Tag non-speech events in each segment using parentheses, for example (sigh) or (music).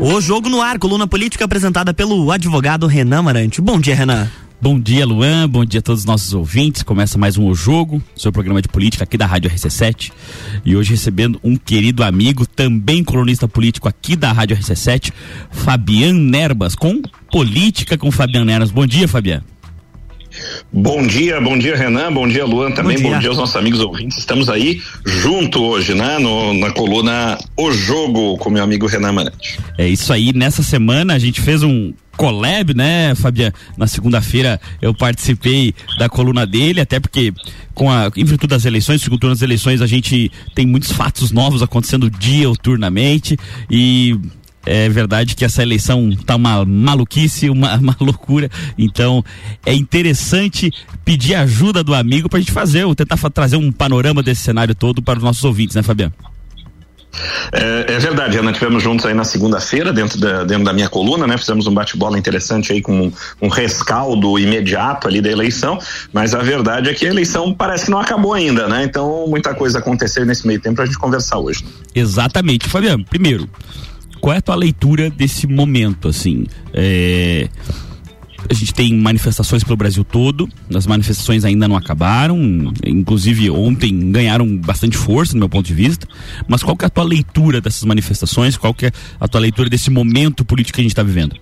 O Jogo no Ar, coluna política apresentada pelo advogado Renan Marante. Bom dia, Renan. Bom dia, Luan. Bom dia a todos os nossos ouvintes. Começa mais um O Jogo, seu programa de política aqui da Rádio RC7. E hoje recebendo um querido amigo, também colunista político aqui da Rádio RC7, Fabian Nerbas, com Política com Fabian Nerbas. Bom dia, Fabian. Bom dia, bom dia Renan, bom dia Luan também, bom dia, bom dia aos nossos amigos ouvintes. Estamos aí junto hoje, né, no, na coluna O Jogo com meu amigo Renan Marante. É isso aí, nessa semana a gente fez um collab, né, Fabiano? Na segunda-feira eu participei da coluna dele, até porque com a em virtude das eleições, segundo turno das eleições, a gente tem muitos fatos novos acontecendo diuturnamente e é verdade que essa eleição tá uma maluquice, uma, (laughs) uma loucura. Então, é interessante pedir ajuda do amigo para a gente fazer, tentar trazer um panorama desse cenário todo para os nossos ouvintes, né, Fabiano? É, é, verdade, Ana, tivemos juntos aí na segunda-feira, dentro da, dentro da minha coluna, né? Fizemos um bate-bola interessante aí com um, um, rescaldo imediato ali da eleição, mas a verdade é que a eleição parece que não acabou ainda, né? Então muita coisa aconteceu nesse meio tempo pra gente conversar hoje. Exatamente. Fabiano, primeiro, qual é a tua leitura desse momento, assim? É, a gente tem manifestações pelo Brasil todo, as manifestações ainda não acabaram, inclusive ontem ganharam bastante força, no meu ponto de vista, mas qual que é a tua leitura dessas manifestações, qual que é a tua leitura desse momento político que a gente está vivendo?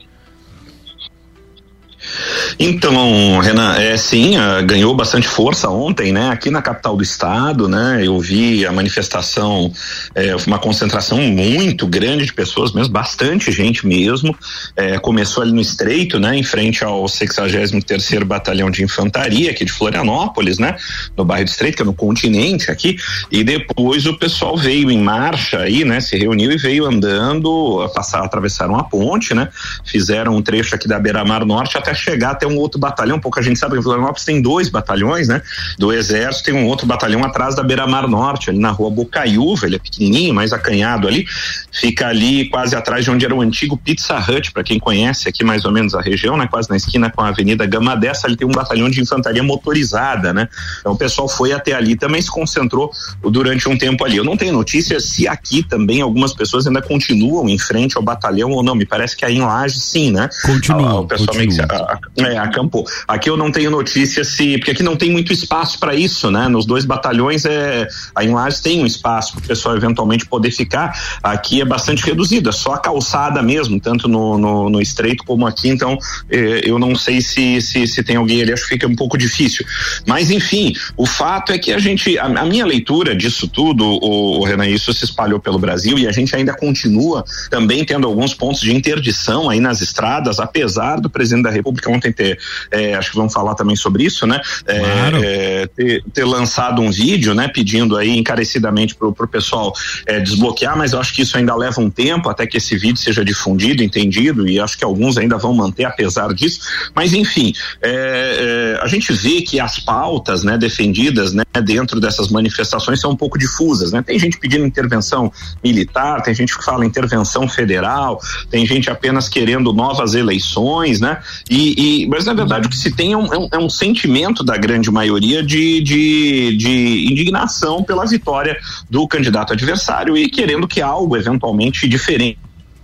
Então, Renan, é sim, uh, ganhou bastante força ontem, né? Aqui na capital do estado, né? Eu vi a manifestação, é, uma concentração muito grande de pessoas, mesmo bastante gente mesmo. É, começou ali no Estreito, né? Em frente ao 63º Batalhão de Infantaria aqui de Florianópolis, né? No bairro do Estreito, que é no continente aqui. E depois o pessoal veio em marcha aí, né? Se reuniu e veio andando, passar, atravessaram a ponte, né? Fizeram um trecho aqui da Beira-Mar Norte até chegar até um outro batalhão, pouca gente sabe que em Florianópolis tem dois batalhões, né? Do Exército tem um outro batalhão atrás da Beira-Mar Norte, ali na rua Bocaiúva, ele é pequenininho, mais acanhado ali, fica ali quase atrás de onde era o antigo Pizza Hut, para quem conhece aqui mais ou menos a região, né? Quase na esquina com a Avenida Gama dessa, ali tem um batalhão de infantaria motorizada, né? Então o pessoal foi até ali, também se concentrou durante um tempo ali. Eu não tenho notícia se aqui também algumas pessoas ainda continuam em frente ao batalhão ou não, me parece que aí em Laje sim, né? Continua. O pessoal continua. meio que, a, a, é, acampou. Aqui eu não tenho notícia se. Porque aqui não tem muito espaço para isso, né? Nos dois batalhões, é, a tem um espaço para o pessoal eventualmente poder ficar. Aqui é bastante reduzido, é só a calçada mesmo, tanto no, no, no estreito como aqui. Então, é, eu não sei se, se, se tem alguém ali, acho que fica um pouco difícil. Mas, enfim, o fato é que a gente. A, a minha leitura disso tudo, o, o Renan, isso se espalhou pelo Brasil e a gente ainda continua também tendo alguns pontos de interdição aí nas estradas, apesar do presidente da República ontem ter, é, acho que vamos falar também sobre isso, né? É, claro. É, ter, ter, lançado um vídeo, né? Pedindo aí encarecidamente pro, pro pessoal é, desbloquear, mas eu acho que isso ainda leva um tempo até que esse vídeo seja difundido, entendido, e acho que alguns ainda vão manter apesar disso. Mas enfim, é, a gente vê que as pautas, né, defendidas, né, dentro dessas manifestações são um pouco difusas, né? Tem gente pedindo intervenção militar, tem gente que fala intervenção federal, tem gente apenas querendo novas eleições, né? E, e mas na verdade o que se tem é um, é um, é um sentimento da grande maioria de, de, de indignação pela vitória do candidato adversário e querendo que algo eventualmente diferente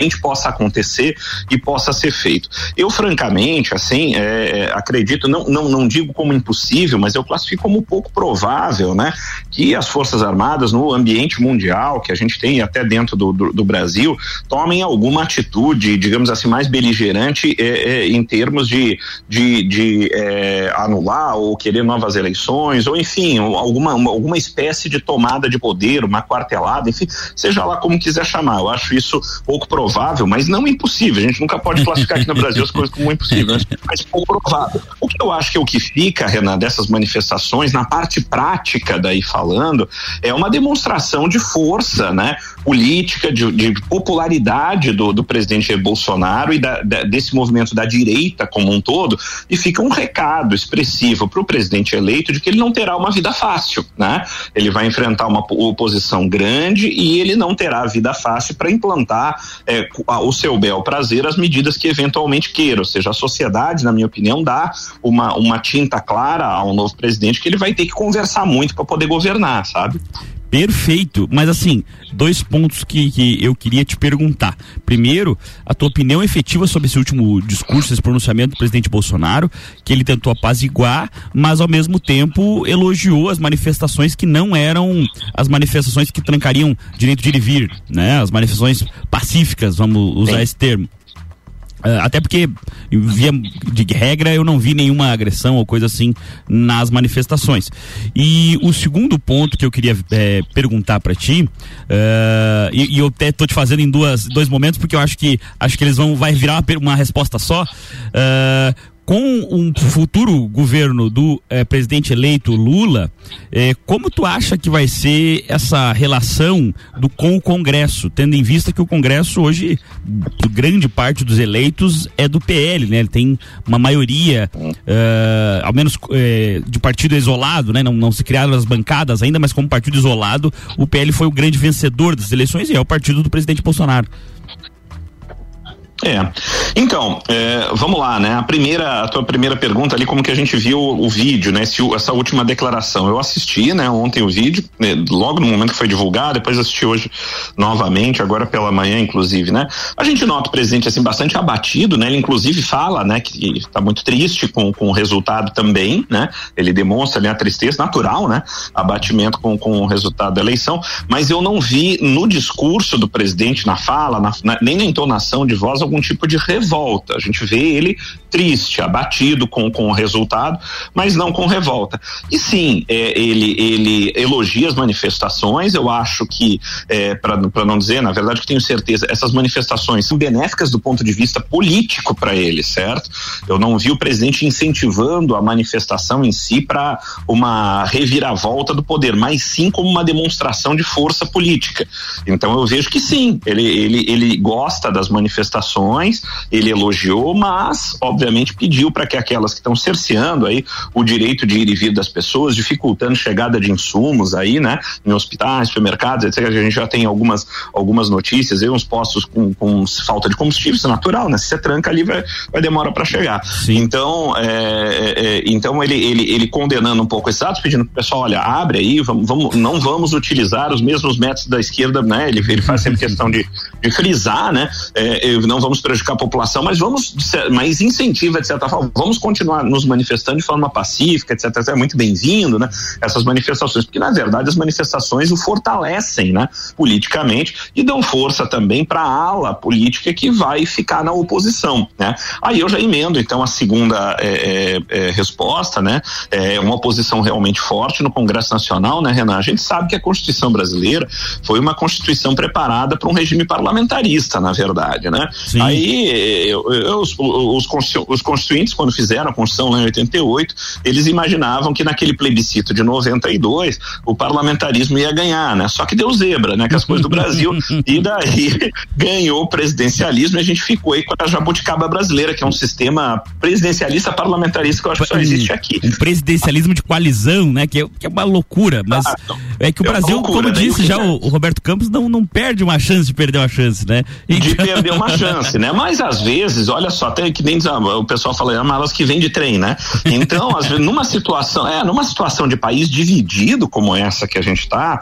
possa acontecer e possa ser feito. Eu, francamente, assim, é, é, acredito, não, não, não digo como impossível, mas eu classifico como pouco provável, né, que as Forças Armadas, no ambiente mundial que a gente tem até dentro do, do, do Brasil, tomem alguma atitude, digamos assim, mais beligerante é, é, em termos de, de, de é, anular ou querer novas eleições, ou enfim, alguma, alguma espécie de tomada de poder, uma quartelada, enfim, seja lá como quiser chamar. Eu acho isso pouco provável provável, mas não impossível. A gente nunca pode classificar aqui no Brasil as coisas como impossível, né? mas pouco provável. O que eu acho que é o que fica, Renan, dessas manifestações, na parte prática daí falando, é uma demonstração de força, né? Política, de, de popularidade do, do presidente Jair Bolsonaro e da, da, desse movimento da direita como um todo, e fica um recado expressivo para o presidente eleito de que ele não terá uma vida fácil, né? Ele vai enfrentar uma oposição grande e ele não terá vida fácil para implantar é, o seu bel prazer as medidas que eventualmente queira. Ou seja, a sociedade, na minha opinião, dá uma, uma tinta clara ao novo presidente que ele vai ter que conversar muito para poder governar, sabe? Perfeito, mas assim, dois pontos que, que eu queria te perguntar. Primeiro, a tua opinião efetiva sobre esse último discurso, esse pronunciamento do presidente Bolsonaro, que ele tentou apaziguar, mas ao mesmo tempo elogiou as manifestações que não eram as manifestações que trancariam direito de ir e vir, né? As manifestações pacíficas, vamos usar esse termo. Uh, até porque, via de regra, eu não vi nenhuma agressão ou coisa assim nas manifestações. E o segundo ponto que eu queria é, perguntar para ti, uh, e, e, eu até tô te fazendo em duas, dois momentos, porque eu acho que acho que eles vão vai virar uma, uma resposta só. Uh, com um futuro governo do eh, presidente eleito Lula, eh, como tu acha que vai ser essa relação do com o Congresso, tendo em vista que o Congresso hoje, grande parte dos eleitos é do PL, né? Ele tem uma maioria, uh, ao menos de partido isolado, né? Não, não se criaram as bancadas ainda, mas como partido isolado, o PL foi o grande vencedor das eleições e é o partido do presidente Bolsonaro. É. Então, é, vamos lá, né? A primeira, a tua primeira pergunta ali, como que a gente viu o vídeo, né? Esse, essa última declaração. Eu assisti, né? Ontem o vídeo, né, logo no momento que foi divulgado, depois assisti hoje novamente, agora pela manhã, inclusive, né? A gente nota o presidente assim bastante abatido, né? Ele inclusive fala, né? Que está muito triste com, com o resultado também, né? Ele demonstra ali a tristeza natural, né? Abatimento com, com o resultado da eleição, mas eu não vi no discurso do presidente, na fala, na, na, nem na entonação de voz algum tipo de revolta. A gente vê ele triste, abatido com, com o resultado, mas não com revolta. E sim, é, ele, ele elogia as manifestações. Eu acho que, é, para não dizer, na verdade, que tenho certeza, essas manifestações são benéficas do ponto de vista político para ele, certo? Eu não vi o presidente incentivando a manifestação em si para uma reviravolta do poder, mas sim como uma demonstração de força política. Então eu vejo que sim, ele, ele, ele gosta das manifestações ele elogiou, mas obviamente pediu para que aquelas que estão cerceando aí o direito de ir e vir das pessoas, dificultando chegada de insumos aí, né, em hospitais, supermercados, etc. A gente já tem algumas algumas notícias aí, uns postos com, com falta de combustível, isso é natural, né? Se você tranca ali vai, vai demorar para chegar. Sim. Então, é, é, é, então ele, ele, ele condenando um pouco esses atos, pedindo pro pessoal, olha, abre aí, vamos, vamos, não vamos utilizar os mesmos métodos da esquerda, né? Ele, ele faz sempre questão de, de frisar, né? É, não vamos vamos prejudicar a população, mas vamos, mas incentiva, de certa forma, vamos continuar nos manifestando de forma pacífica, etc. É muito bem-vindo, né? Essas manifestações, porque na verdade as manifestações o fortalecem, né? Politicamente e dão força também para a ala política que vai ficar na oposição, né? Aí eu já emendo então a segunda é, é, é, resposta, né? É uma oposição realmente forte no Congresso Nacional, né, Renan? A gente sabe que a Constituição brasileira foi uma Constituição preparada para um regime parlamentarista, na verdade, né? Sim. Aí eu, eu, os, os, os constituintes, quando fizeram a Constituição lá em 88, eles imaginavam que naquele plebiscito de 92 o parlamentarismo ia ganhar, né? Só que deu zebra, né? Que as coisas do Brasil (laughs) e daí ganhou o presidencialismo e a gente ficou aí com a jabuticaba brasileira, que é um sistema presidencialista parlamentarista que eu acho que só existe aqui. Um presidencialismo de coalizão, né? Que é, que é uma loucura, mas ah, é que o é Brasil, loucura, como né? disse já o, o, Roberto Campos, não, não perde uma chance de perder uma chance, né? Então... De perder uma chance (laughs) né? Mas às vezes, olha só, até que nem o pessoal fala, é malas que vem de trem, né? Então, às vezes, numa situação, é, numa situação de país dividido como essa que a gente está,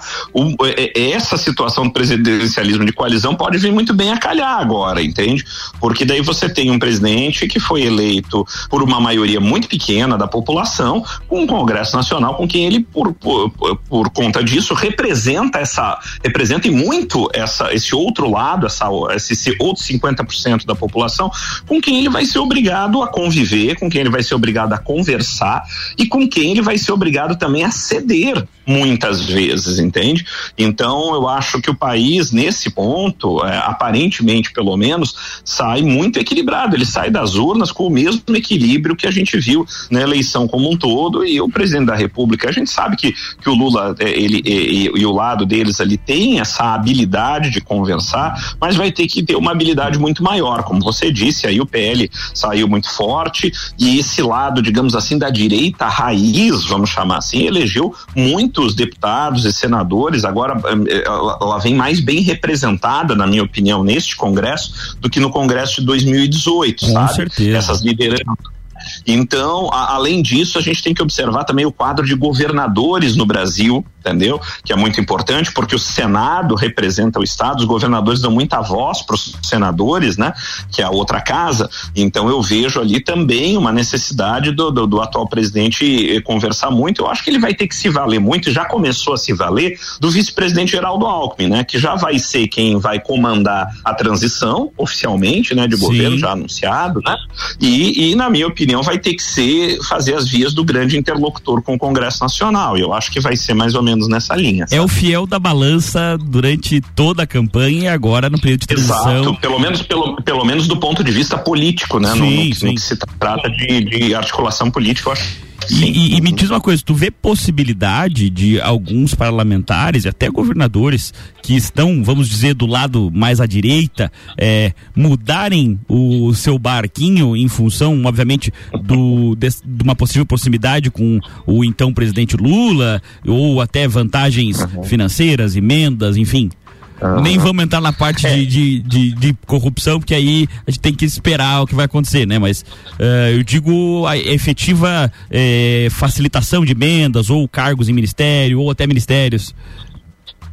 é, é, essa situação do presidencialismo de coalizão pode vir muito bem a calhar agora, entende? Porque daí você tem um presidente que foi eleito por uma maioria muito pequena da população, com um Congresso Nacional com quem ele, por, por, por conta disso, representa essa, representa muito essa, esse outro lado, essa, esse, esse outro 50% 10% da população, com quem ele vai ser obrigado a conviver, com quem ele vai ser obrigado a conversar e com quem ele vai ser obrigado também a ceder muitas vezes, entende? Então eu acho que o país nesse ponto, é, aparentemente pelo menos, sai muito equilibrado. Ele sai das urnas com o mesmo equilíbrio que a gente viu na eleição como um todo e o presidente da República. A gente sabe que, que o Lula é, ele e, e, e o lado deles ali tem essa habilidade de conversar, mas vai ter que ter uma habilidade muito maior, como você disse. Aí o PL saiu muito forte e esse lado, digamos assim, da direita raiz, vamos chamar assim, elegeu muito muitos deputados e senadores, agora eh, ela vem mais bem representada, na minha opinião, neste Congresso do que no Congresso de 2018, Com sabe? Certeza. Essas lideranças então, a, além disso, a gente tem que observar também o quadro de governadores no Brasil, entendeu? Que é muito importante porque o Senado representa o Estado, os governadores dão muita voz para os senadores, né? Que é a outra casa. Então eu vejo ali também uma necessidade do, do, do atual presidente eh, conversar muito. Eu acho que ele vai ter que se valer muito, já começou a se valer do vice-presidente Geraldo Alckmin, né? Que já vai ser quem vai comandar a transição oficialmente, né? De Sim. governo já anunciado, né? E, e na minha opinião vai ter que ser fazer as vias do grande interlocutor com o Congresso Nacional. Eu acho que vai ser mais ou menos nessa linha. Sabe? É o fiel da balança durante toda a campanha e agora no período de transição. Exato, pelo menos, pelo, pelo menos do ponto de vista político, né? Sim, no, no, sim. no que se trata de, de articulação política, eu acho e, e, me diz uma coisa, tu vê possibilidade de alguns parlamentares e até governadores que estão, vamos dizer, do lado mais à direita, é, mudarem o seu barquinho em função, obviamente, do, de, de, uma possível proximidade com o então presidente Lula, ou até vantagens uhum. financeiras, emendas, enfim? Uhum. Nem vamos entrar na parte é. de, de, de, de, corrupção, porque aí a gente tem que esperar o que vai acontecer, né? Mas uh, eu digo a efetiva eh, facilitação de emendas, ou cargos em ministério, ou até ministérios.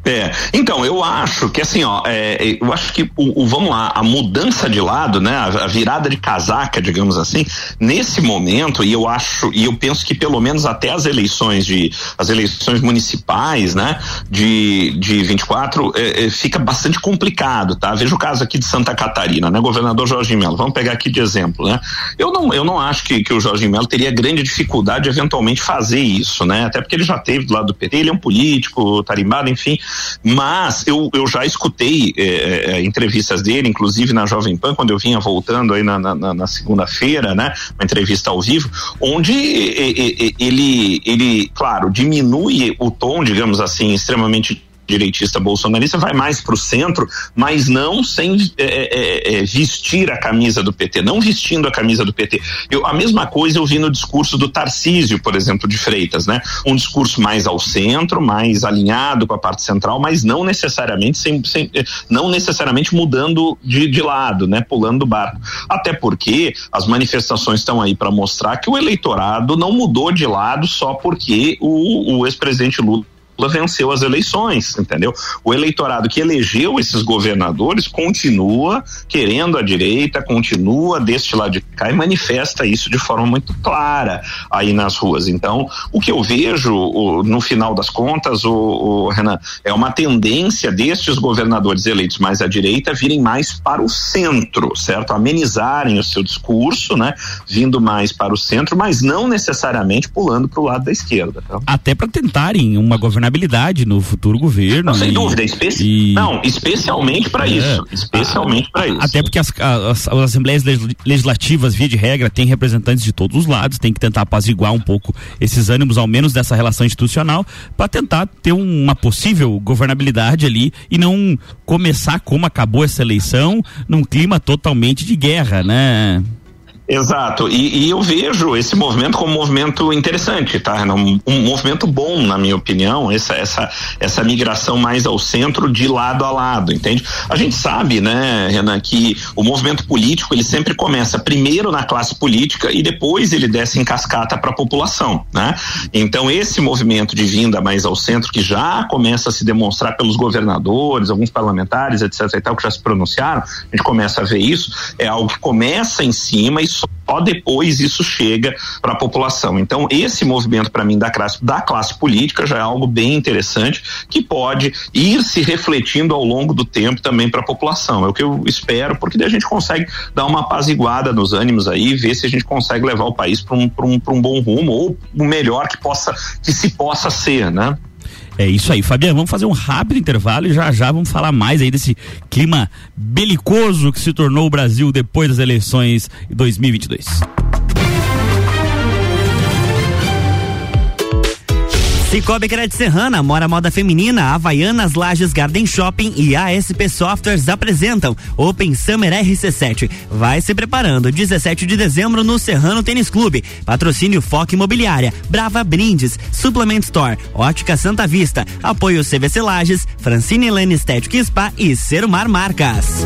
É, então, eu acho que assim, ó, é, eu acho que o, o, vamos lá, a mudança de lado, né, a, a, virada de casaca, digamos assim, nesse momento, e eu acho, e eu penso que pelo menos até as eleições de, as eleições municipais, né, de, de 24, é, é, fica bastante complicado, tá? Veja o caso aqui de Santa Catarina, né, governador Jorge Melo, vamos pegar aqui de exemplo, né? Eu não, eu não acho que, que o Jorge Melo teria grande dificuldade de eventualmente fazer isso, né? Até porque ele já teve do lado do PT, ele é um político, tarimbado, enfim, mas eu, eu já escutei é, entrevistas dele, inclusive na Jovem Pan, quando eu vinha voltando aí na, na, na segunda-feira, né? Uma entrevista ao vivo, onde ele, ele, claro, diminui o tom, digamos assim, extremamente direitista bolsonarista vai mais para o centro, mas não sem é, é, é, é, vestir a camisa do PT, não vestindo a camisa do PT. Eu, a mesma coisa eu vi no discurso do Tarcísio, por exemplo, de Freitas, né? Um discurso mais ao centro, mais alinhado com a parte central, mas não necessariamente sem, sem é, não necessariamente mudando de, de lado, né? Pulando do barco. Até porque as manifestações estão aí para mostrar que o eleitorado não mudou de lado só porque o, o ex-presidente Lula Lula venceu as eleições, entendeu? O eleitorado que elegeu esses governadores continua querendo a direita, continua deste lado de cá e manifesta isso de forma muito clara aí nas ruas. Então, o que eu vejo o, no final das contas, o, o, Renan, é uma tendência destes governadores eleitos mais à direita virem mais para o centro, certo? Amenizarem o seu discurso, né? Vindo mais para o centro, mas não necessariamente pulando para o lado da esquerda. Tá? Até para tentarem uma governança governabilidade no futuro governo. Não, sem e, dúvida, especi e... não, especialmente para é, isso, especialmente para isso. Até porque as, as, as, assembleias legislativas, via de regra, têm representantes de todos os lados, tem que tentar apaziguar um pouco esses ânimos, ao menos dessa relação institucional, para tentar ter uma possível governabilidade ali e não começar como acabou essa eleição num clima totalmente de guerra, né? Exato, e, e, eu vejo esse movimento como um movimento interessante, tá? Um, um, movimento bom, na minha opinião, essa, essa, essa migração mais ao centro de lado a lado, entende? A gente sabe, né, Renan, que o movimento político ele sempre começa primeiro na classe política e depois ele desce em cascata para a população, né? Então esse movimento de vinda mais ao centro que já começa a se demonstrar pelos governadores, alguns parlamentares, etc. e tal, que já se pronunciaram, a gente começa a ver isso, é algo que começa em cima e só depois isso chega para a população. Então, esse movimento, para mim, da classe, da classe política já é algo bem interessante que pode ir se refletindo ao longo do tempo também para a população. É o que eu espero, porque daí a gente consegue dar uma apaziguada nos ânimos aí, ver se a gente consegue levar o país para um, um, um bom rumo ou o melhor que possa que se possa ser, né? É isso aí, Fabiano. Vamos fazer um rápido intervalo e já já vamos falar mais aí desse clima belicoso que se tornou o Brasil depois das eleições 2022. Cicobi Crédito Serrana, Mora Moda Feminina, Havaianas Lages Garden Shopping e ASP Softwares apresentam Open Summer RC7. Vai se preparando, 17 de dezembro no Serrano Tênis Clube. Patrocínio Foco Imobiliária, Brava Brindes, Suplement Store, Ótica Santa Vista, apoio CVC Lages, Francine Lane Estética Spa e Serumar Marcas.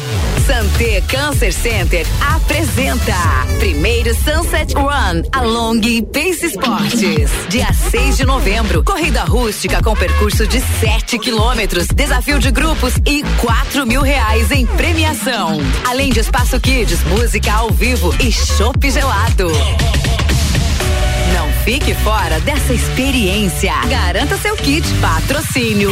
Santé Cancer Center apresenta primeiro Sunset Run Along Pace Esportes. Dia 6 de novembro, corrida rústica com percurso de 7 quilômetros, desafio de grupos e 4 mil reais em premiação. Além de espaço kids, música ao vivo e chopp gelado. Não fique fora dessa experiência. Garanta seu kit. Patrocínio.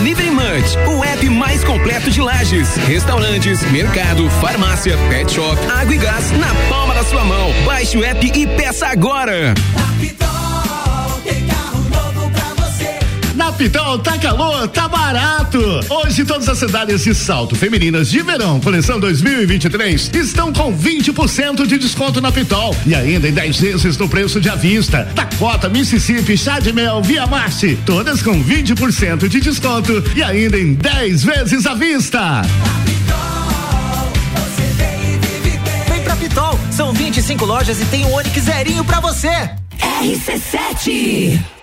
Munch, o app mais completo de lajes, restaurantes, mercado, farmácia, pet shop, água e gás na palma da sua mão. Baixe o app e peça agora. Na Pitol tá calor, tá barato. Hoje todas as cidades de salto femininas de verão, coleção 2023, estão com 20% de desconto na Pitol e ainda em 10 vezes no preço de à vista. Dakota, Mississippi, Chá de Mel, Via Marte, todas com 20% de desconto e ainda em 10 vezes à vista. Vem pra Pitol, são 25 lojas e tem um Onix zerinho pra você. RC7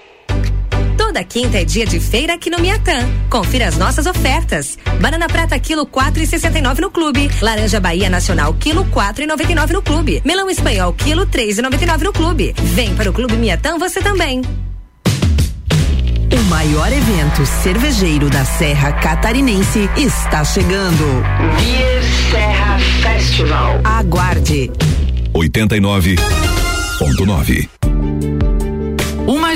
Toda quinta é dia de feira aqui no Miatã. Confira as nossas ofertas. Banana prata quilo quatro e sessenta e nove no clube. Laranja Bahia Nacional quilo quatro e noventa e nove no clube. Melão espanhol quilo três e noventa e nove no clube. Vem para o Clube Miatã você também. O maior evento cervejeiro da Serra Catarinense está chegando. Beer Serra Festival. Aguarde. 89.9 Uma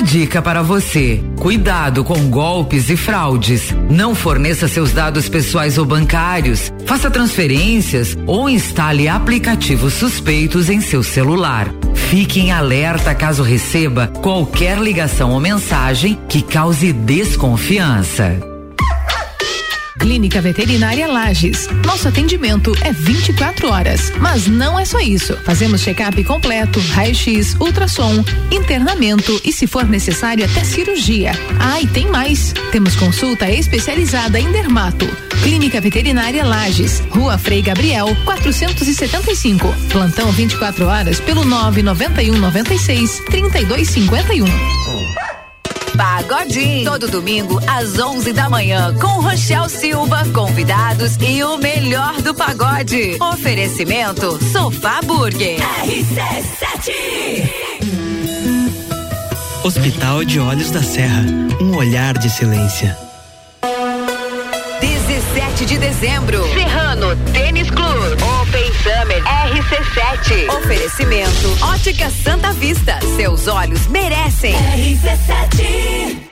dica para você: cuidado com golpes e fraudes. Não forneça seus dados pessoais ou bancários, faça transferências ou instale aplicativos suspeitos em seu celular. Fique em alerta caso receba qualquer ligação ou mensagem que cause desconfiança. Clínica Veterinária Lages. Nosso atendimento é 24 horas, mas não é só isso. Fazemos check-up completo, raio-x, ultrassom, internamento e, se for necessário, até cirurgia. Ah, e tem mais. Temos consulta especializada em dermato. Clínica Veterinária Lages, Rua Frei Gabriel, 475. Plantão 24 horas pelo 991 96 3251. Pagodinho. Todo domingo às 11 da manhã com Rochel Silva, convidados e o melhor do pagode. Oferecimento Sofá Burger. RC7. Hospital de Olhos da Serra, um olhar de silêncio. 17 de dezembro. Serrano Tênis Club. Open RC7. Oferecimento Ótica Santa Vista. Seus olhos merecem. RC7.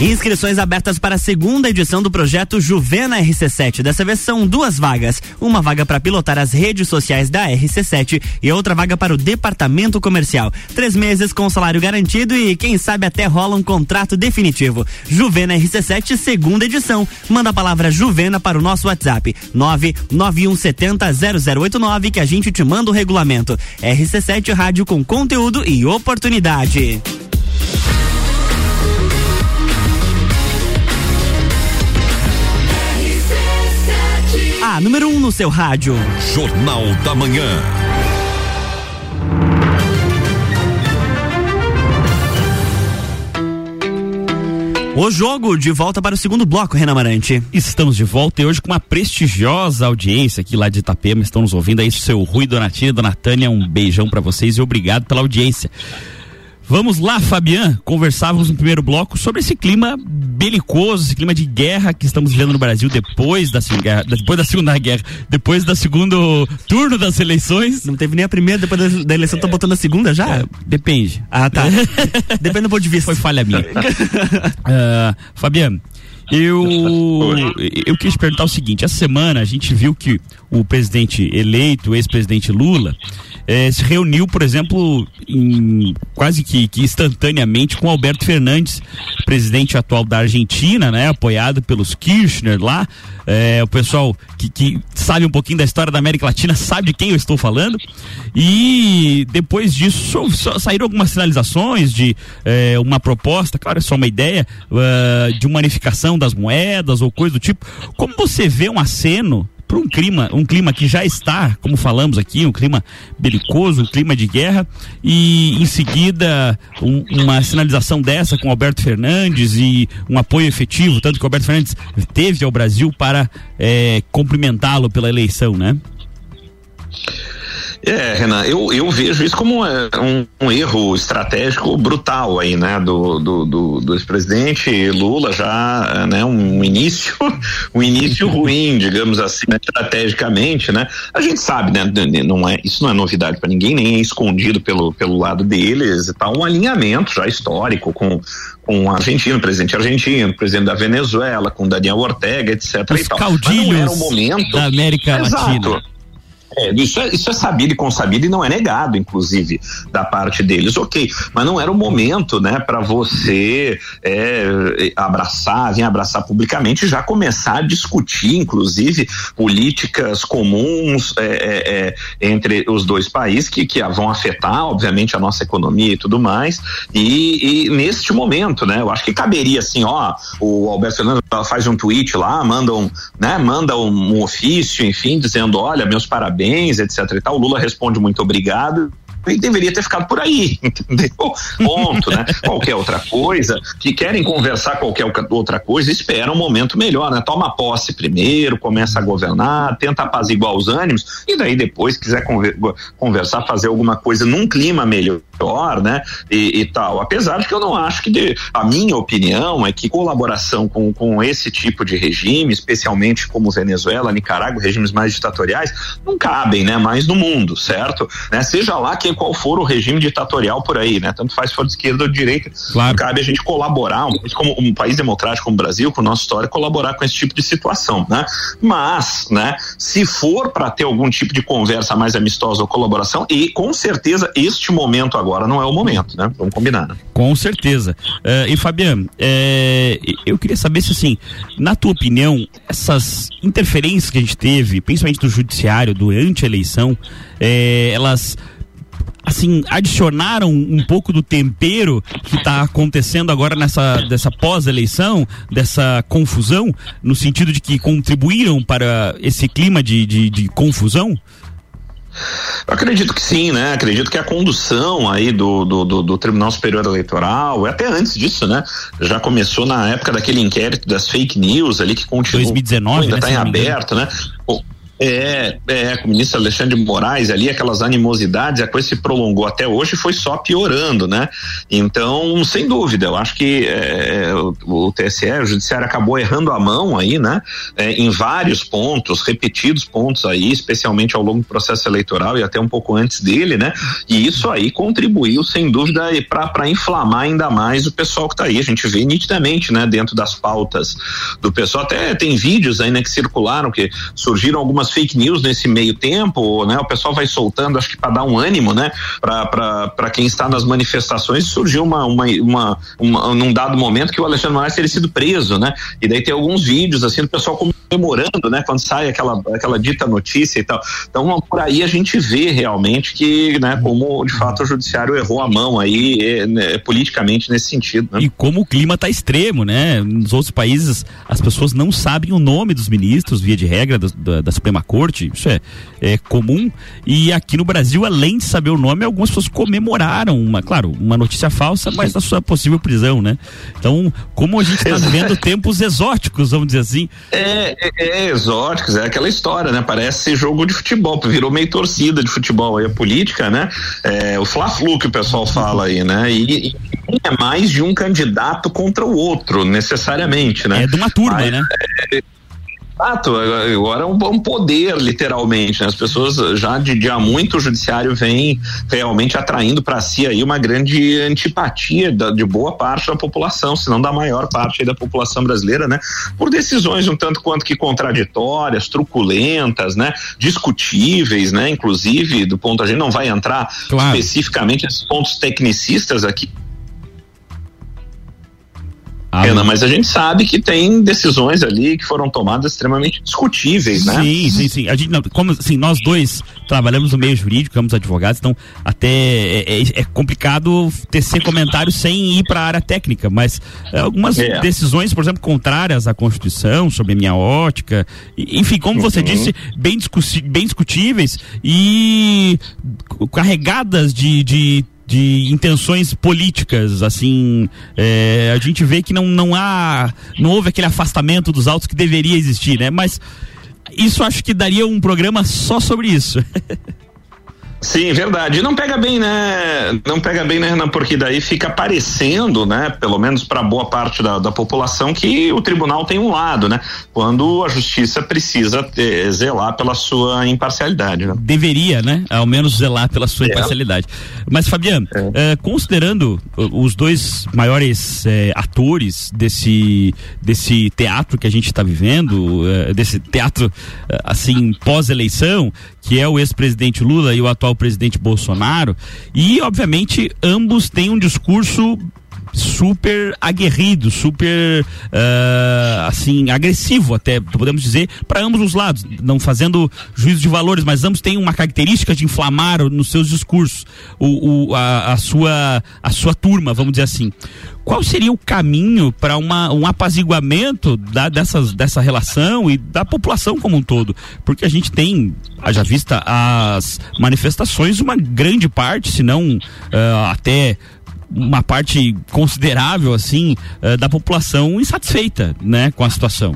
Inscrições abertas para a segunda edição do projeto Juvena RC7. Dessa vez são duas vagas. Uma vaga para pilotar as redes sociais da RC7 e outra vaga para o departamento comercial. Três meses com salário garantido e quem sabe até rola um contrato definitivo. Juvena RC7, segunda edição. Manda a palavra Juvena para o nosso WhatsApp 991700089 que a gente te manda o regulamento. RC7 Rádio com conteúdo e oportunidade. número 1 um no seu rádio. Jornal da Manhã. O jogo de volta para o segundo bloco, Renan Marante. Estamos de volta e hoje com uma prestigiosa audiência aqui lá de Itapema. Estão nos ouvindo aí, seu Rui Donatinho, Dona Tânia. Um beijão para vocês e obrigado pela audiência. Vamos lá, Fabian. Conversávamos no primeiro bloco sobre esse clima belicoso, esse clima de guerra que estamos vivendo no Brasil depois da, depois da Segunda Guerra, depois do segundo turno das eleições. Não teve nem a primeira, depois da, eleição, é, tá botando a segunda já? É, depende. Ah, tá. depende do ponto de vista. Foi falha minha. (laughs) uh, Fabiano, eu, eu quis perguntar o seguinte: essa semana a gente viu que o presidente eleito, o ex-presidente Lula, eh, se reuniu, por exemplo, em, quase que, que, instantaneamente com Alberto Fernandes, presidente atual da Argentina, né, apoiado pelos Kirchner lá. Eh, o pessoal que, que, sabe um pouquinho da história da América Latina (laughs) sabe de quem eu estou falando. E depois disso saíram algumas sinalizações de eh, uma proposta, claro, é só uma ideia, uh, de uma unificação das moedas ou coisa do tipo. Como você vê um aceno para um clima, um clima que já está, como falamos aqui, um clima belicoso, um clima de guerra, e em seguida um, uma sinalização dessa com Alberto Fernandes e um apoio efetivo, tanto que Alberto Fernandes teve ao Brasil para é, cumprimentá-lo pela eleição, né? É, Renan, eu, eu vejo isso como um, um erro estratégico brutal aí, né, do, do, do, do ex-presidente Lula já, né, um (laughs) início, um início ruim, digamos assim, né, estrategicamente, né, a gente sabe, né, não é, isso não é novidade para ninguém, nem é escondido pelo, pelo lado deles, tá um alinhamento já histórico com, com o argentino, presidente argentino, presidente da Venezuela, com Daniel Ortega, etc. Os e tal. caudilhos Mas não era o momento da América Exato. Latina. É, isso, é, isso é sabido e consabido e não é negado, inclusive, da parte deles. Ok, mas não era o momento, né, para você é, abraçar, vir abraçar publicamente e já começar a discutir, inclusive, políticas comuns é, é, é, entre os dois países que, que vão afetar, obviamente, a nossa economia e tudo mais. E, e neste momento, né, eu acho que caberia assim, ó, o Alberto Fernandes faz um tweet lá, manda um, né, manda um, um ofício, enfim, dizendo, olha, meus parabéns parabéns, etc e tal. O Lula responde muito obrigado e deveria ter ficado por aí, entendeu? (laughs) Ponto, né? qualquer outra coisa, que querem conversar qualquer outra coisa, espera um momento melhor, né? Toma posse primeiro, começa a governar, tenta apaziguar os ânimos e daí depois quiser conversar, fazer alguma coisa num clima melhor, né? E, e tal. Apesar de que eu não acho que de, a minha opinião é que colaboração com, com esse tipo de regime, especialmente como Venezuela, Nicarágua, regimes mais ditatoriais, não cabem, né? Mais no mundo, certo? Né? Seja lá que qual for o regime ditatorial por aí, né? Tanto faz se for de esquerda ou de direita. Claro. Cabe a gente colaborar, um, como um país democrático como o Brasil, com nossa história, colaborar com esse tipo de situação, né? Mas, né? Se for para ter algum tipo de conversa mais amistosa ou colaboração, e com certeza este momento agora não é o momento, né? Vamos combinar. Né? Com certeza. Uh, e Fabiano, é, eu queria saber se assim, na tua opinião, essas interferências que a gente teve, principalmente do judiciário durante a eleição, é, elas assim, adicionaram um pouco do tempero que está acontecendo agora nessa dessa pós-eleição, dessa confusão, no sentido de que contribuíram para esse clima de, de, de confusão? Eu acredito que sim, né? Acredito que a condução aí do, do, do, do, Tribunal Superior Eleitoral, até antes disso, né? Já começou na época daquele inquérito das fake news ali que continua. 2019, ainda está né, em aberto, né? É, é, com o ministro Alexandre de Moraes ali, aquelas animosidades, a coisa se prolongou até hoje e foi só piorando, né? Então, sem dúvida, eu acho que é, o, o, TSE, o Judiciário acabou errando a mão aí, né? É, em vários pontos, repetidos pontos aí, especialmente ao longo do processo eleitoral e até um pouco antes dele, né? E isso aí contribuiu, sem dúvida, para inflamar ainda mais o pessoal que está aí. A gente vê nitidamente, né? Dentro das pautas do pessoal, até tem vídeos aí, né? Que circularam, que surgiram algumas algumas fake news nesse meio tempo, né? O pessoal vai soltando, acho que para dar um ânimo, né? Para quem está nas manifestações, surgiu uma, uma, uma, uma, num dado momento que o Alexandre Moraes teria sido preso, né? E daí tem alguns vídeos assim do pessoal comemorando, né? Quando sai aquela, aquela dita notícia e tal. Então por aí a gente vê realmente que, né? Como de fato o judiciário errou a mão aí é, né, politicamente nesse sentido. Né? E como o clima está extremo, né? Nos outros países as pessoas não sabem o nome dos ministros via de regra da, da, da Suprema numa corte, isso é, é comum. E aqui no Brasil, além de saber o nome, algumas pessoas comemoraram uma, claro, uma notícia falsa, mas a sua possível prisão, né? Então, como a gente está vivendo tempos exóticos, vamos dizer assim. É, é, é, exóticos, é aquela história, né? Parece jogo de futebol, virou meio torcida de futebol aí a política, né? É, o Fla-Flu que o pessoal fala aí, né? E, e é mais de um candidato contra o outro, necessariamente, né? É de uma turma, Mas, né? É, Exato, agora é um, um poder, literalmente. Né? As pessoas já de, de há muito o judiciário vem realmente atraindo para si aí uma grande antipatia da, de boa parte da população, se não da maior parte da população brasileira, né? Por decisões um tanto quanto que contraditórias, truculentas, né? Discutíveis, né? Inclusive, do ponto a gente não vai entrar claro. especificamente nesses pontos tecnicistas aqui ah, mas a gente sabe que tem decisões ali que foram tomadas extremamente discutíveis, né? Sim, sim, sim. A gente, não, como assim, nós dois trabalhamos no meio jurídico, somos advogados, então até é, é, é complicado tecer comentários sem ir para a área técnica, mas é, algumas é. decisões, por exemplo, contrárias à Constituição, sobre a minha ótica, enfim, como você uhum. disse, bem, bem discutíveis e carregadas de, de de intenções políticas, assim, é, a gente vê que não, não há, não houve aquele afastamento dos autos que deveria existir, né? Mas isso acho que daria um programa só sobre isso. (laughs) Sim, verdade. Não pega bem, né? Não pega bem, né, Renan? Porque daí fica parecendo, né? Pelo menos para boa parte da, da população, que o tribunal tem um lado, né? Quando a justiça precisa ter, zelar pela sua imparcialidade, né? Deveria, né? Ao menos zelar pela sua é. imparcialidade. Mas, Fabiano, é. eh, considerando os dois maiores eh, atores desse, desse teatro que a gente está vivendo, eh, desse teatro, assim, pós-eleição, que é o ex-presidente Lula e o atual presidente Bolsonaro, e obviamente ambos têm um discurso super aguerrido, super uh, assim agressivo até podemos dizer para ambos os lados, não fazendo juízo de valores, mas ambos têm uma característica de inflamar nos seus discursos o, o a, a, sua a sua turma, vamos dizer assim. Qual seria o caminho para um apaziguamento da, dessas, dessa relação e da população como um todo? Porque a gente tem, já vista as manifestações, uma grande parte, se não uh, até uma parte considerável assim uh, da população insatisfeita, né, com a situação.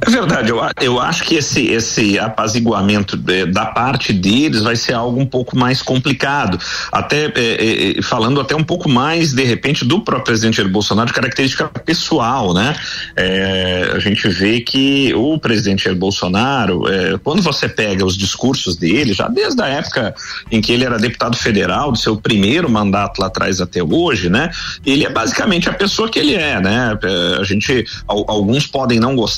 É verdade, eu, eu acho que esse, esse apaziguamento de, da parte deles vai ser algo um pouco mais complicado. Até é, é, é, falando até um pouco mais, de repente, do próprio presidente Jair Bolsonaro, de característica pessoal, né? É, a gente vê que o presidente Jair Bolsonaro, é, quando você pega os discursos dele, já desde a época em que ele era deputado federal, do seu primeiro mandato lá atrás até hoje, né? Ele é basicamente a pessoa que ele é, né? É, a gente, alguns podem não gostar,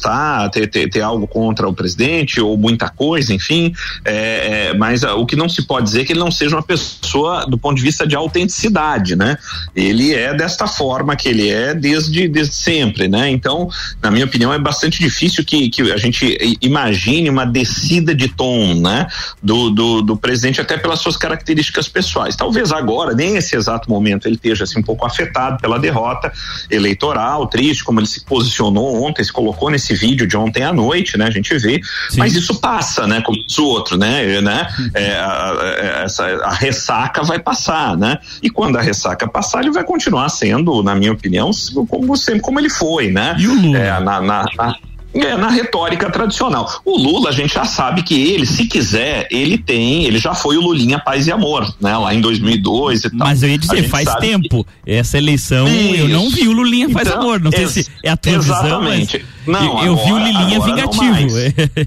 ter, ter, ter algo contra o presidente ou muita coisa, enfim, é, é, mas uh, o que não se pode dizer é que ele não seja uma pessoa do ponto de vista de autenticidade, né? Ele é desta forma que ele é desde, desde sempre, né? Então, na minha opinião, é bastante difícil que, que a gente imagine uma descida de tom, né? Do, do, do presidente até pelas suas características pessoais. Talvez agora, nesse exato momento, ele esteja assim um pouco afetado pela derrota eleitoral, triste, como ele se posicionou ontem, se colocou nesse vídeo de ontem à noite, né? A gente vê, Sim. mas isso passa, né? Como diz o outro, né? né? É, a, a, essa, a ressaca vai passar, né? E quando a ressaca passar, ele vai continuar sendo, na minha opinião, como sempre como ele foi, né? E o Lula? É, na, na, na é, na retórica tradicional. O Lula, a gente já sabe que ele, se quiser, ele tem, ele já foi o Lulinha Paz e Amor, né? Lá em 2002 e tal. Mas eu ia dizer, faz tempo. Que... Essa eleição, Isso. eu não vi o Lulinha Paz e então, Amor. Não sei se é a tua exatamente. visão, mas não, eu, agora, vi o Lilinha vingativo.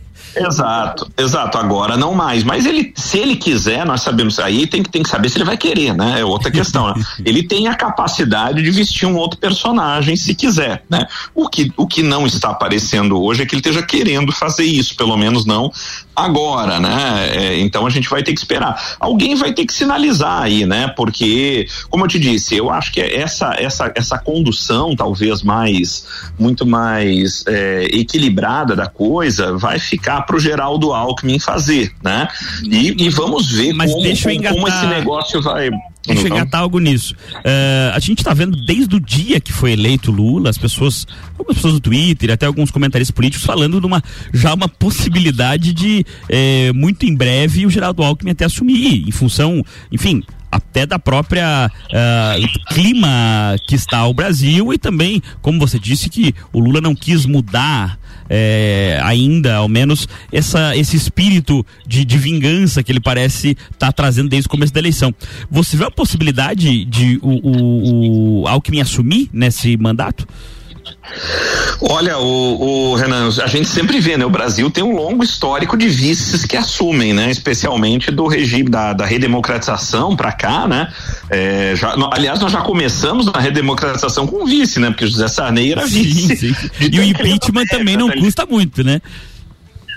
(laughs) Exato, exato. Agora não mais. Mas ele, se ele quiser, nós sabemos. Aí tem que, tem que saber se ele vai querer, né? É outra questão. Né? (laughs) Ele tem a capacidade de vestir um outro personagem se quiser, né? O que, o que não está aparecendo hoje é que ele esteja querendo fazer isso, pelo menos não agora, né? É, então a gente vai ter que esperar. Alguém vai ter que sinalizar aí, né? Porque, como eu te disse, eu acho que essa essa essa condução talvez mais muito mais é, equilibrada da coisa vai ficar para o Geraldo Alckmin fazer, né? E, e vamos ver Mas como, deixa eu engatar, como esse negócio vai. Deixa eu engatar algo nisso. Uh, a gente está vendo desde o dia que foi eleito Lula, as pessoas, algumas pessoas no Twitter, até alguns comentaristas políticos falando de uma, já uma possibilidade de eh, muito em breve o Geraldo Alckmin até assumir, em função, enfim, até da própria uh, clima que está o Brasil e também, como você disse, que o Lula não quis mudar é, ainda, ao menos, essa, esse espírito de, de vingança que ele parece estar tá trazendo desde o começo da eleição. Você vê a possibilidade de o, o, o Alckmin assumir nesse mandato? Olha, o, o, Renan, a gente sempre vê, né? O Brasil tem um longo histórico de vices que assumem, né? Especialmente do regime da, da redemocratização para cá, né? É, já, aliás, nós já começamos na redemocratização com vice, né? Porque José Sarney era vice. Sim, sim. E o impeachment também não custa muito, né?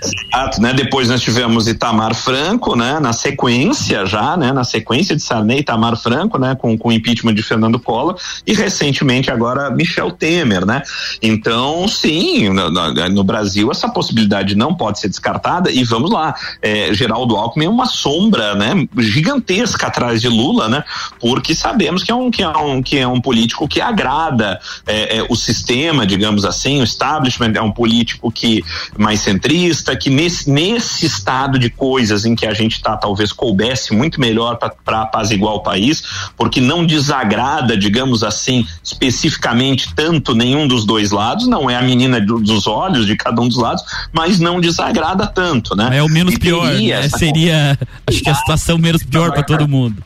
Exato, né? Depois nós tivemos Itamar Franco, né? Na sequência já, né? Na sequência de Sarney, Itamar Franco, né? Com, o impeachment de Fernando Collor e recentemente agora Michel Temer, né? Então, sim, no, no Brasil essa possibilidade não pode ser descartada e vamos lá, é, Geraldo Alckmin é uma sombra, né? Gigantesca atrás de Lula, né? Porque sabemos que é um que é um que é um político que agrada é, é, o sistema, digamos assim, o establishment é um político que mais centrista que nesse, nesse estado de coisas em que a gente está, talvez coubesse muito melhor para apaziguar o país, porque não desagrada, digamos assim, especificamente tanto nenhum dos dois lados, não é a menina do, dos olhos de cada um dos lados, mas não desagrada tanto, né? É o menos e pior, né? seria, acho que a situação menos pior para todo mundo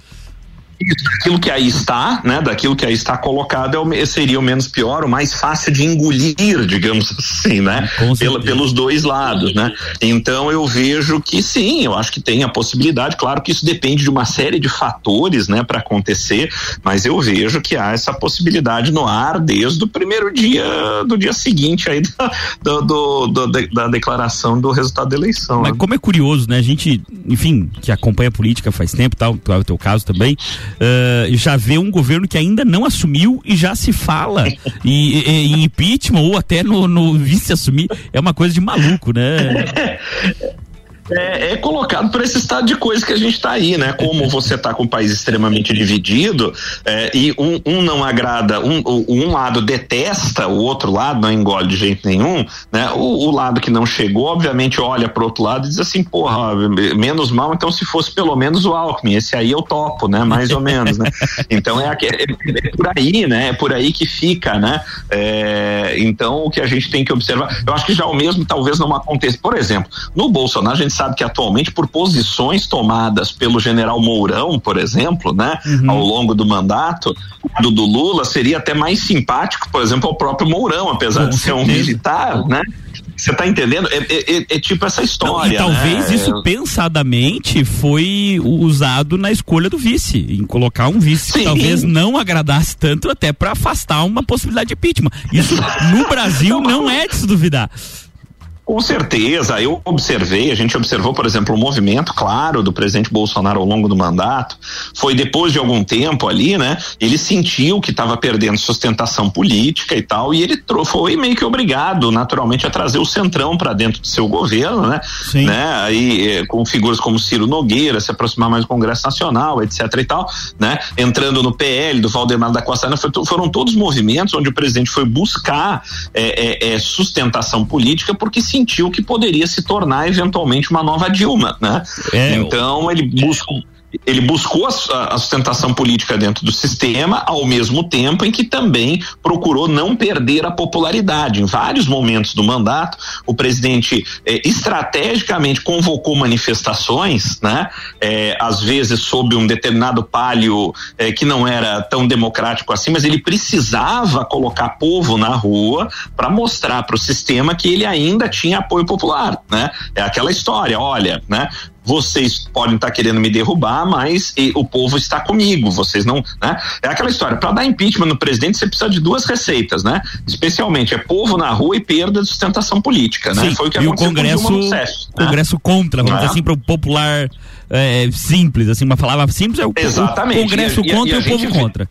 daquilo que aí está, né, daquilo que aí está colocado é o, seria o menos pior, o mais fácil de engolir, digamos assim, né, Pela, pelos dois lados, né. Então eu vejo que sim, eu acho que tem a possibilidade, claro que isso depende de uma série de fatores, né, para acontecer, mas eu vejo que há essa possibilidade no ar desde o primeiro dia do dia seguinte aí da, do, do, do, da declaração do resultado da eleição. Mas né? como é curioso, né, a gente, enfim, que acompanha a política faz tempo, tal, é o teu caso também uh, já vê um governo que ainda não assumiu e já se fala (laughs) em, impeachment ou até no, no vice assumir. É uma coisa de maluco, né? (laughs) é, é, colocado por esse estado de coisa que a gente está aí, né? Como você está com o país extremamente dividido é, e um, um, não agrada, um, um lado detesta o outro lado, não engole de jeito nenhum, né? O, o lado que não chegou, obviamente, olha para outro lado e diz assim, porra, menos mal, então se fosse pelo menos o Alckmin, esse aí eu topo, né? Mais ou menos, né? (laughs) Então é, é, é, por aí, né? É por aí que fica, né? É, então o que a gente tem que observar, eu acho que já o mesmo talvez não aconteça. Por exemplo, no Bolsonaro a gente sabe que atualmente, por posições tomadas pelo general Mourão, por exemplo, né, uhum. ao longo do mandato do, do, Lula, seria até mais simpático, por exemplo, ao próprio Mourão, apesar de ser um militar, né? Você tá entendendo? É, é, é, é tipo essa história. Não, e talvez né? isso pensadamente foi usado na escolha do vice, em colocar um vice Sim. que talvez não agradasse tanto até para afastar uma possibilidade de impeachment. Isso (laughs) no Brasil não é de se duvidar. Com certeza, eu observei, a gente observou, por exemplo, o movimento, claro, do presidente Bolsonaro ao longo do mandato. Foi depois de algum tempo ali, né? Ele sentiu que estava perdendo sustentação política e tal, e ele foi meio que obrigado, naturalmente, a trazer o centrão para dentro do seu governo, né? Sim. né? Aí, eh, com figuras como Ciro Nogueira, se aproximar mais do Congresso Nacional, etc. e tal, né? Entrando no PL do Valdemar da Costa, né? foram todos movimentos onde o presidente foi buscar é, é, é, sustentação política, porque sentiu que poderia se tornar eventualmente uma nova Dilma, né? É, então ele busca ele buscou a, a, sustentação política dentro do sistema, ao mesmo tempo em que também procurou não perder a popularidade. Em vários momentos do mandato, o presidente eh, estrategicamente convocou manifestações, né? Eh, às vezes sob um determinado palio eh, que não era tão democrático assim, mas ele precisava colocar povo na rua para mostrar para o sistema que ele ainda tinha apoio popular, né? É aquela história, olha, né? Vocês podem estar tá querendo me derrubar, mas e, o povo está comigo, vocês não, né? É aquela história, para dar impeachment no presidente você precisa de duas receitas, né? Especialmente é povo na rua e perda de sustentação política, né? Sim, Foi o que e aconteceu o Congresso, com o sucesso, né? Congresso contra, vamos dizer é? assim, para o popular é, simples, assim, uma palavra simples é o, Exatamente. o Congresso e, contra e, e, e o povo contra.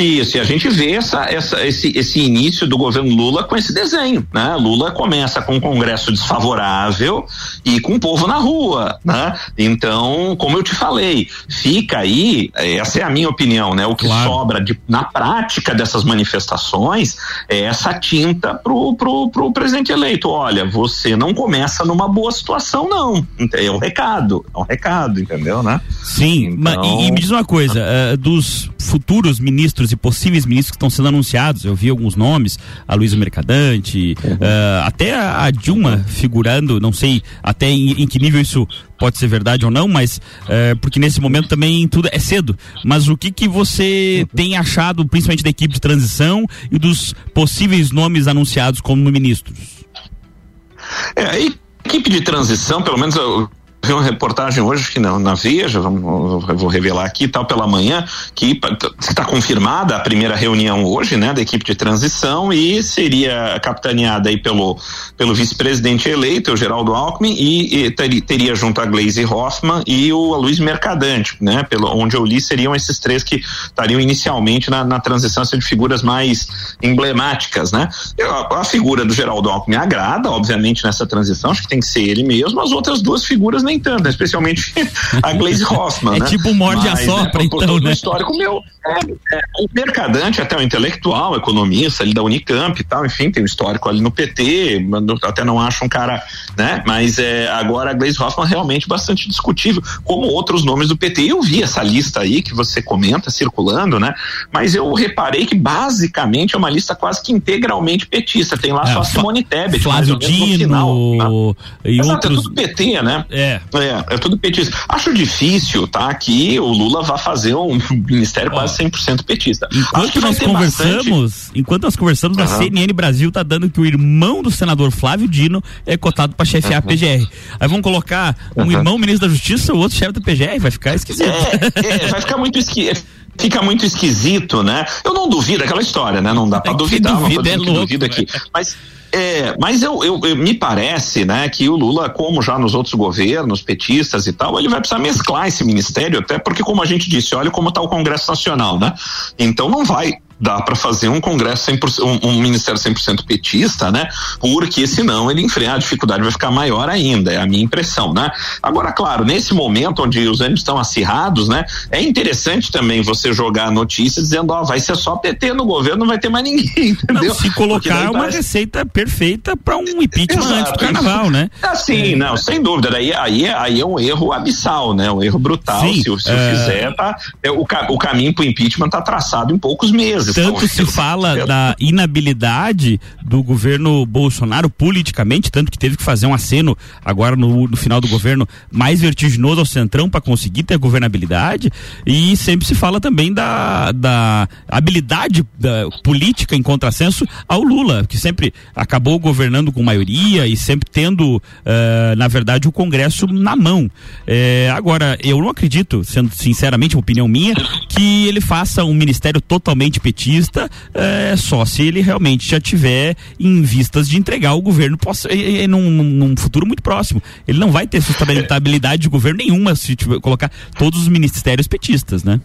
Isso, e a gente vê essa, essa, esse, esse início do governo Lula com esse desenho, né? Lula começa com um congresso desfavorável e com o povo na rua, né? Então, como eu te falei, fica aí, essa é a minha opinião, né? O que claro. sobra de, na prática dessas manifestações é essa tinta pro, pro, pro presidente eleito. Olha, você não começa numa boa situação, não. É um recado, é um recado, entendeu, né? Sim, então... e, e, me diz uma coisa, uh, dos futuros ministros e possíveis ministros que estão sendo anunciados, eu vi alguns nomes, a Luísa Mercadante, uhum. uh, até a, a, Dilma figurando, não sei até em, em, que nível isso pode ser verdade ou não, mas uh, porque nesse momento também tudo é cedo. Mas o que que você uhum. tem achado, principalmente da equipe de transição e dos possíveis nomes anunciados como ministros? É, a equipe de transição, pelo menos eu vi uma reportagem hoje que não, na Veja, vamos, vou revelar aqui tal pela manhã, que está confirmada a primeira reunião hoje, né, da equipe de transição e seria capitaneada aí pelo pelo vice-presidente eleito, o Geraldo Alckmin, e, e teria, teria, junto a Glaze Hoffman e o Luiz Mercadante, né, pelo onde eu li seriam esses três que estariam inicialmente na, na transição de figuras mais emblemáticas, né? A, a figura do Geraldo Alckmin agrada, obviamente nessa transição, acho que tem que ser ele mesmo, as outras duas figuras nem tanto, né? especialmente (laughs) a Glaze Hoffman. é né? tipo morde Mas, a sopra, é, então, né? histórico meu. É, é, o mercadante, até o intelectual, economista ali da Unicamp e tal, enfim, tem um histórico ali no PT, até não acho um cara, né? Mas é, agora a Glaze Hoffman realmente bastante discutível, como outros nomes do PT. Eu vi essa lista aí que você comenta circulando, né? Mas eu reparei que basicamente é uma lista quase que integralmente petista. Tem lá é, só a Simone Tebet, Flávio Dino final, né? e Exato, outros. É tudo PT, né? É. É, é tudo petista. Acho difícil, tá? Que o Lula vá fazer um (laughs) ministério quase 100% petista. Enquanto nós conversamos, bastante... enquanto nós conversamos, uhum. a CNN Brasil tá dando que o irmão do senador Flávio Dino é cotado para chefiar uhum. a PGR. Aí vão colocar um uhum. irmão ministro da Justiça, o outro chefe da PGR, vai ficar esquisito. É, é vai ficar muito esquisito fica muito esquisito, né? Eu não duvido aquela história, né? Não dá para é duvidar, duvida, não tô é louco, duvida aqui. Mas é, mas eu, eu, eu, me parece, né, que o Lula, como já nos outros governos, petistas e tal, ele vai precisar mesclar esse ministério, até porque, como a gente disse, olha como está o Congresso Nacional, né? Então não vai dá para fazer um congresso 100%, um, um ministério 100% petista, né? Porque senão ele enfrenta a dificuldade vai ficar maior ainda, é a minha impressão, né? Agora, claro, nesse momento onde os ânimos estão acirrados, né? É interessante também você jogar a notícia dizendo, ó, vai ser só PT no governo, não vai ter mais ninguém, (laughs) entendeu? Não, se colocar uma parece... receita perfeita para um impeachment Exato. antes do carnaval, né? (laughs) Assim, é. não, sem dúvida, aí, aí, aí é um erro abissal, né? Um erro brutal, Sim, se, se é... fizer, tá, é, o, o caminho pro impeachment tá traçado em poucos meses, tanto se fala da inabilidade do governo Bolsonaro politicamente, tanto que teve que fazer um aceno agora no, no final do governo mais vertiginoso ao centrão para conseguir ter governabilidade. E sempre se fala também da, da habilidade da política em contrassenso ao Lula, que sempre acabou governando com maioria e sempre tendo, uh, na verdade, o Congresso na mão. É, agora, eu não acredito, sendo sinceramente, uma opinião minha, que ele faça um ministério totalmente petista petista, é, só se ele realmente já tiver em vistas de entregar o governo possa, é, é, num, num, futuro muito próximo. Ele não vai ter sustentabilidade de governo nenhuma se colocar todos os ministérios petistas, né?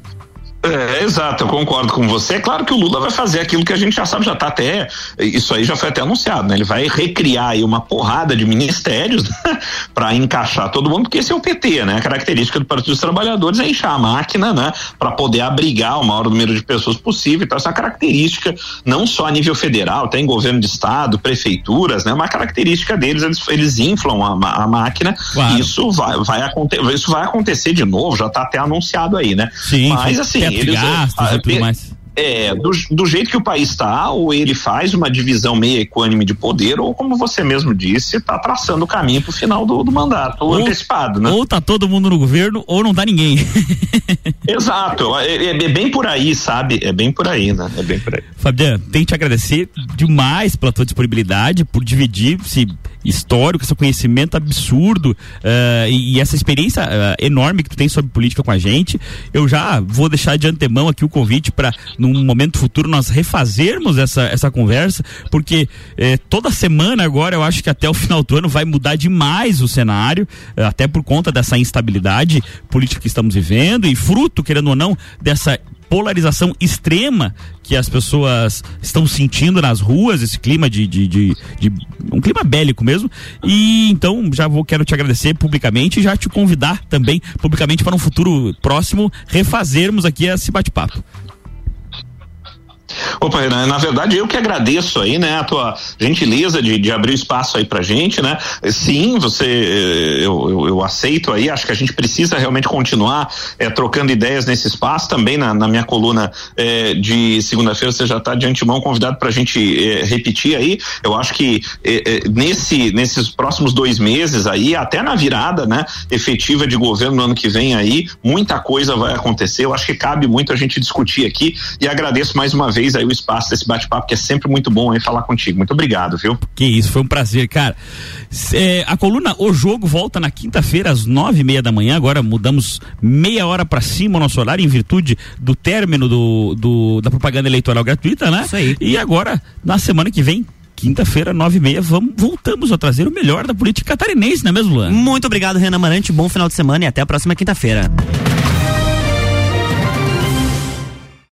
É, exato, eu concordo com você. É claro que o Lula vai fazer aquilo que a gente já sabe, já está até. Isso aí já foi até anunciado, né? Ele vai recriar aí uma porrada de ministérios né? (laughs) para encaixar todo mundo, porque esse é o PT, né? A característica do Partido dos Trabalhadores é inchar a máquina, né? Para poder abrigar o maior número de pessoas possível. Então, essa característica, não só a nível federal, tem governo de estado, prefeituras, né? Uma característica deles, eles, eles inflam a, a máquina. Claro. Isso vai, vai, acontecer, isso vai acontecer de novo, já está até anunciado aí, né? Sim, Mas assim eles, gastos ah, e tudo mais. É, do, do, jeito que o país está, ou ele faz uma divisão meio equânime de poder, ou como você mesmo disse, está traçando o caminho para o final do, do mandato, ou, antecipado, né? Ou tá todo mundo no governo, ou não tá ninguém. (laughs) Exato, é, é, é, bem por aí, sabe? É bem por aí, né? É bem por aí. Fabiano, tenho que te agradecer demais pela tua disponibilidade, por dividir esse histórico, esse conhecimento absurdo uh, e, e, essa experiência uh, enorme que tu tem sobre política com a gente. Eu já vou deixar de antemão aqui o convite para num momento futuro nós refazermos essa, essa conversa, porque eh, toda semana agora eu acho que até o final do ano vai mudar demais o cenário, até por conta dessa instabilidade política que estamos vivendo e fruto, querendo ou não, dessa polarização extrema que as pessoas estão sentindo nas ruas, esse clima de, de, de, de, um clima bélico mesmo. E então já vou quero te agradecer publicamente e já te convidar também publicamente para um futuro próximo refazermos aqui esse bate-papo. Opa, na, na, verdade eu que agradeço aí, né, a tua gentileza de, de abrir espaço aí pra gente, né? Sim, você, eh, eu, eu, eu aceito aí, acho que a gente precisa realmente continuar é, trocando ideias nesse espaço, também na, na minha coluna é, de segunda-feira você já está de antemão convidado pra gente é, repetir aí, eu acho que nesse, nesses próximos dois meses aí, até na virada, né, efetiva de governo no ano que vem aí, muita coisa vai acontecer, eu acho que cabe muito a gente discutir aqui e agradeço mais uma vez aí o espaço desse bate-papo, que é sempre muito bom aí falar contigo. Muito obrigado, viu? Que isso, foi um prazer, cara. É, a coluna O Jogo volta na quinta-feira às nove e meia da manhã. Agora mudamos meia hora para cima o nosso horário em virtude do término do, do, da propaganda eleitoral gratuita, né? Isso aí. E agora, na semana que vem, quinta-feira, nove e meia, vamos, voltamos a trazer o melhor da política catarinense, não é mesmo, Luan? Muito obrigado, Renan Marante. Bom final de semana e até a próxima quinta-feira.